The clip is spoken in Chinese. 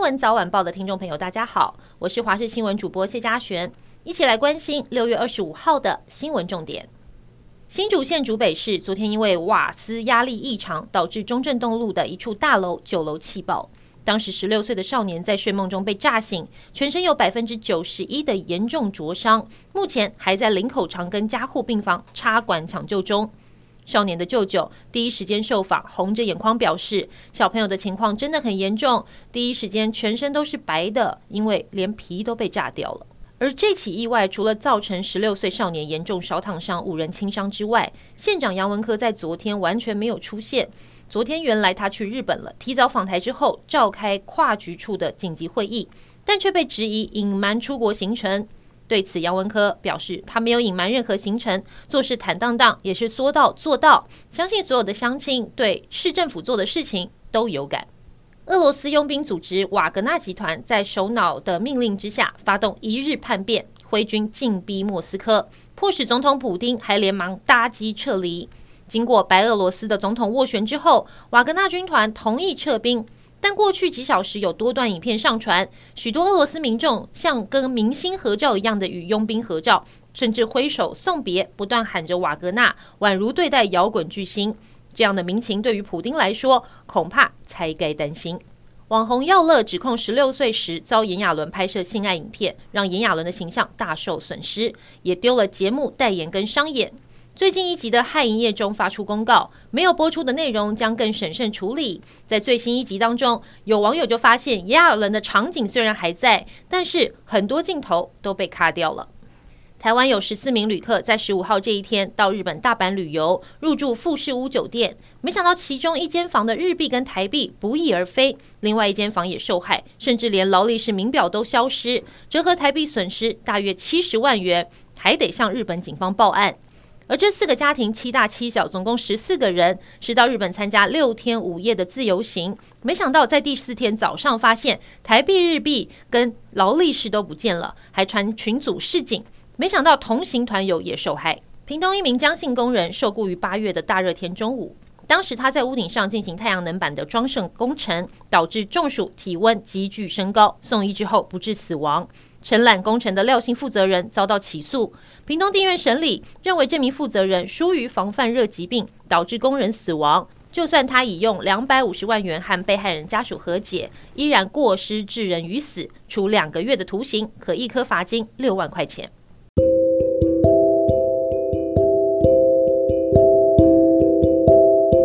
新闻早晚报的听众朋友，大家好，我是华视新闻主播谢佳璇，一起来关心六月二十五号的新闻重点。新竹县竹北市昨天因为瓦斯压力异常，导致中正东路的一处大楼九楼气爆。当时十六岁的少年在睡梦中被炸醒，全身有百分之九十一的严重灼伤，目前还在林口长庚加护病房插管抢救中。少年的舅舅第一时间受访，红着眼眶表示，小朋友的情况真的很严重，第一时间全身都是白的，因为连皮都被炸掉了。而这起意外除了造成十六岁少年严重烧烫伤、五人轻伤之外，县长杨文科在昨天完全没有出现。昨天原来他去日本了，提早访台之后召开跨局处的紧急会议，但却被质疑隐瞒出国行程。对此，杨文科表示他没有隐瞒任何行程，做事坦荡荡，也是说到做到。相信所有的乡亲对市政府做的事情都有感。俄罗斯佣兵组织瓦格纳集团在首脑的命令之下，发动一日叛变，挥军进逼莫斯科，迫使总统普丁还连忙搭机撤离。经过白俄罗斯的总统斡旋之后，瓦格纳军团同意撤兵。但过去几小时有多段影片上传，许多俄罗斯民众像跟明星合照一样的与佣兵合照，甚至挥手送别，不断喊着瓦格纳，宛如对待摇滚巨星。这样的民情对于普丁来说，恐怕才该担心。网红耀乐指控十六岁时遭炎亚纶拍摄性爱影片，让炎亚纶的形象大受损失，也丢了节目代言跟商演。最近一集的《骇营业中》发出公告，没有播出的内容将更审慎处理。在最新一集当中，有网友就发现炎亚纶的场景虽然还在，但是很多镜头都被卡掉了。台湾有十四名旅客在十五号这一天到日本大阪旅游，入住富士屋酒店，没想到其中一间房的日币跟台币不翼而飞，另外一间房也受害，甚至连劳力士名表都消失，折合台币损失大约七十万元，还得向日本警方报案。而这四个家庭七大七小，总共十四个人，是到日本参加六天五夜的自由行，没想到在第四天早上发现台币、日币跟劳力士都不见了，还传群组示警。没想到同行团友也受害。屏东一名江姓工人受雇于八月的大热天中午，当时他在屋顶上进行太阳能板的装设工程，导致中暑，体温急剧升高，送医之后不治死亡。承揽工程的廖姓负责人遭到起诉，屏东地院审理认为这名负责人疏于防范热疾病，导致工人死亡。就算他已用两百五十万元和被害人家属和解，依然过失致人于死，处两个月的徒刑，可一颗罚金六万块钱。